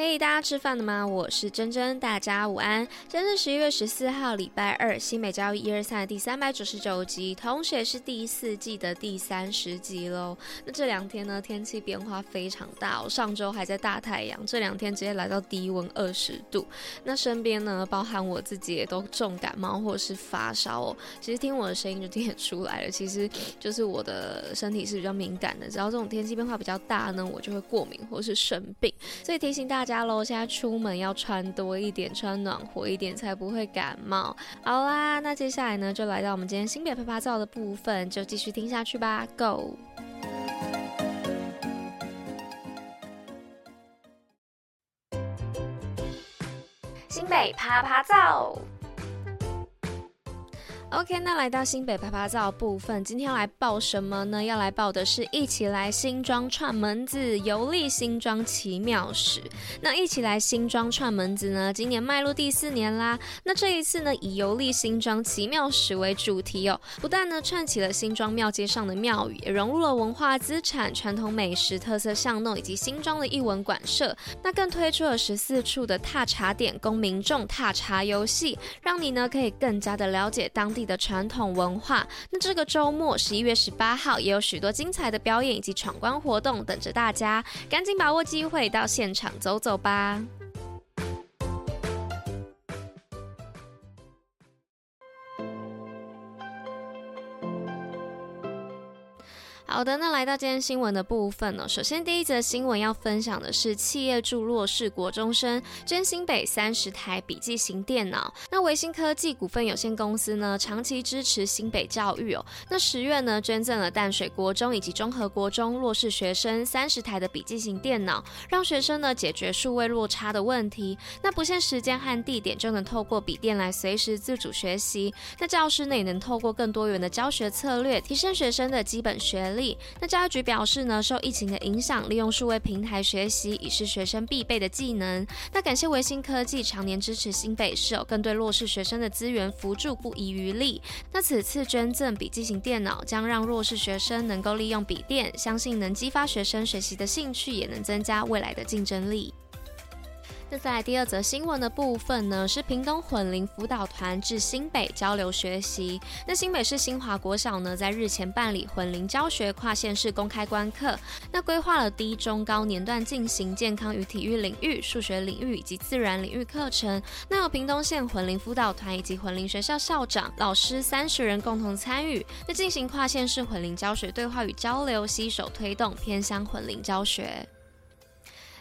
嘿大家吃饭了吗？我是珍珍，大家午安。今天是十一月十四号，礼拜二，新美教育一二三的第三百九十九集，同时也是第四季的第三十集喽。那这两天呢，天气变化非常大哦。上周还在大太阳，这两天直接来到低温二十度。那身边呢，包含我自己也都重感冒或是发烧哦。其实听我的声音就听得出来了，其实就是我的身体是比较敏感的，只要这种天气变化比较大呢，我就会过敏或是生病。所以提醒大家。家喽，现在出门要穿多一点，穿暖和一点，才不会感冒。好啦，那接下来呢，就来到我们今天新北趴趴造的部分，就继续听下去吧。Go！新北趴趴造。OK，那来到新北趴趴造部分，今天要来报什么呢？要来报的是一起来新庄串门子，游历新庄奇妙史。那一起来新庄串门子呢，今年迈入第四年啦。那这一次呢，以游历新庄奇妙史为主题哦，不但呢串起了新庄庙街上的庙宇，也融入了文化资产、传统美食、特色巷弄以及新庄的艺文馆舍。那更推出了十四处的踏查点，供民众踏查游戏，让你呢可以更加的了解当地。的传统文化，那这个周末十一月十八号也有许多精彩的表演以及闯关活动等着大家，赶紧把握机会到现场走走吧。好的，那来到今天新闻的部分呢。首先，第一则新闻要分享的是企业助弱势国中生捐新北三十台笔记型电脑。那维新科技股份有限公司呢，长期支持新北教育哦。那十月呢，捐赠了淡水国中以及中和国中弱势学生三十台的笔记型电脑，让学生呢解决数位落差的问题。那不限时间和地点，就能透过笔电来随时自主学习。那教师呢，也能透过更多元的教学策略，提升学生的基本学那教育局表示呢，受疫情的影响，利用数位平台学习已是学生必备的技能。那感谢维新科技常年支持新北市，更对弱势学生的资源扶助不遗余力。那此次捐赠笔记型电脑，将让弱势学生能够利用笔电，相信能激发学生学习的兴趣，也能增加未来的竞争力。那再来第二则新闻的部分呢，是屏东混龄辅导团至新北交流学习。那新北市新华国小呢，在日前办理混龄教学跨县市公开观课，那规划了低、中、高年段进行健康与体育领域、数学领域以及自然领域课程。那有屏东县混龄辅导团以及混龄学校校长、老师三十人共同参与，那进行跨县市混龄教学对话与交流，携手推动偏乡混龄教学。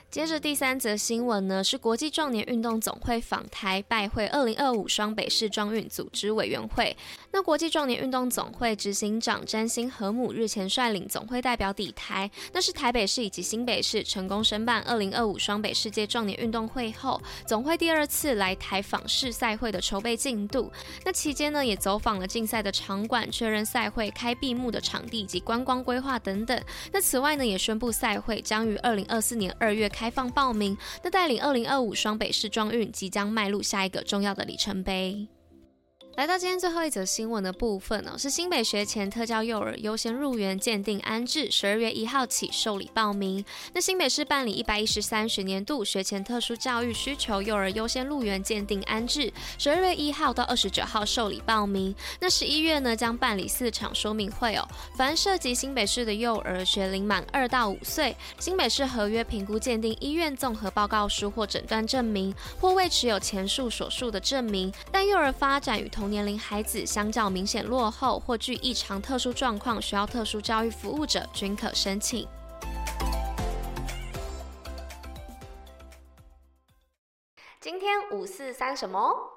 接着第三则新闻呢，是国际壮年运动总会访台拜会二零二五双北市壮运组织委员会。那国际壮年运动总会执行长詹辛和母日前率领总会代表抵台，那是台北市以及新北市成功申办二零二五双北世界壮年运动会后，总会第二次来台访视赛会的筹备进度。那期间呢，也走访了竞赛的场馆，确认赛会开闭幕的场地以及观光规划等等。那此外呢，也宣布赛会将于二零二四年二月。开放报名，那带领二零二五双北市装运即将迈入下一个重要的里程碑。来到今天最后一则新闻的部分呢、哦，是新北学前特教幼儿优先入园鉴定安置，十二月一号起受理报名。那新北市办理一百一十三学年度学前特殊教育需求幼儿优先入园鉴定安置，十二月一号到二十九号受理报名。那十一月呢，将办理四场说明会哦。凡涉及新北市的幼儿学龄满二到五岁，新北市合约评估鉴定医院综合报告书或诊断证明，或未持有前述所述的证明，但幼儿发展与同年龄孩子相较明显落后或具异常特殊状况，需要特殊教育服务者均可申请。今天五四三什么？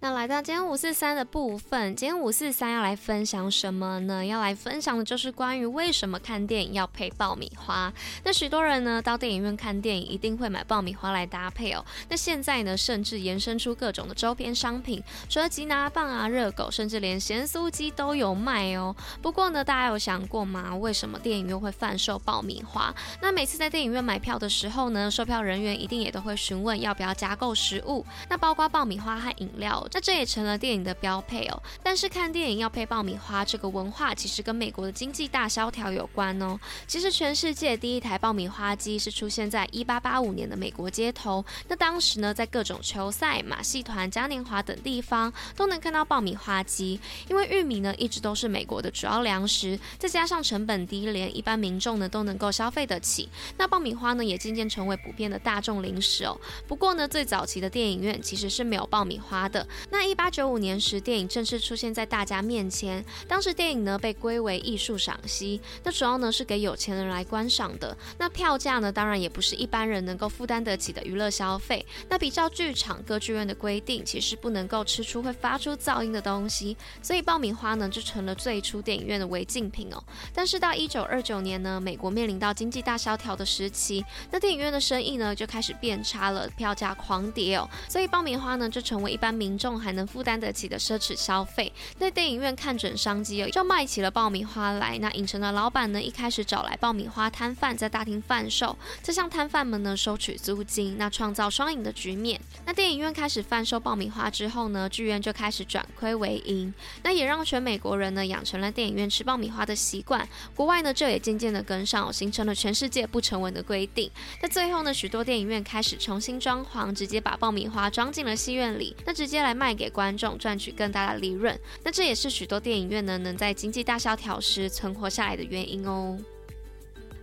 那来到今天五四三的部分，今天五四三要来分享什么呢？要来分享的就是关于为什么看电影要配爆米花。那许多人呢，到电影院看电影一定会买爆米花来搭配哦。那现在呢，甚至延伸出各种的周边商品，除了吉拿棒啊、热狗，甚至连咸酥鸡都有卖哦。不过呢，大家有想过吗？为什么电影院会贩售爆米花？那每次在电影院买票的时候呢，售票人员一定也都会询问要不要加购食物，那包括爆米花和饮料。那这也成了电影的标配哦。但是看电影要配爆米花这个文化，其实跟美国的经济大萧条有关哦。其实全世界第一台爆米花机是出现在一八八五年的美国街头。那当时呢，在各种球赛、马戏团、嘉年华等地方都能看到爆米花机。因为玉米呢，一直都是美国的主要粮食，再加上成本低廉，一般民众呢都能够消费得起。那爆米花呢，也渐渐成为普遍的大众零食哦。不过呢，最早期的电影院其实是没有爆米花的。那一八九五年时，电影正式出现在大家面前。当时电影呢被归为艺术赏析，那主要呢是给有钱人来观赏的。那票价呢，当然也不是一般人能够负担得起的娱乐消费。那比照剧场、歌剧院的规定，其实不能够吃出会发出噪音的东西，所以爆米花呢就成了最初电影院的违禁品哦。但是到一九二九年呢，美国面临到经济大萧条的时期，那电影院的生意呢就开始变差了，票价狂跌哦，所以爆米花呢就成为一般民众还能负担得起的奢侈消费，在电影院看准商机，就卖起了爆米花来。那影城的老板呢，一开始找来爆米花摊贩在大厅贩售，再向摊贩们呢收取租金，那创造双赢的局面。那电影院开始贩售爆米花之后呢，剧院就开始转亏为盈，那也让全美国人呢养成了电影院吃爆米花的习惯。国外呢，这也渐渐的跟上，形成了全世界不成文的规定。那最后呢，许多电影院开始重新装潢，直接把爆米花装进了戏院里，那直接来卖给观众。赚取更大的利润，那这也是许多电影院呢能在经济大萧条时存活下来的原因哦。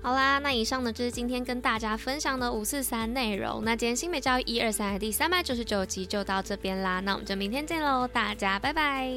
好啦，那以上呢就是今天跟大家分享的五四三内容。那今天新美教育一二三的第三百九十九集就到这边啦，那我们就明天见喽，大家拜拜。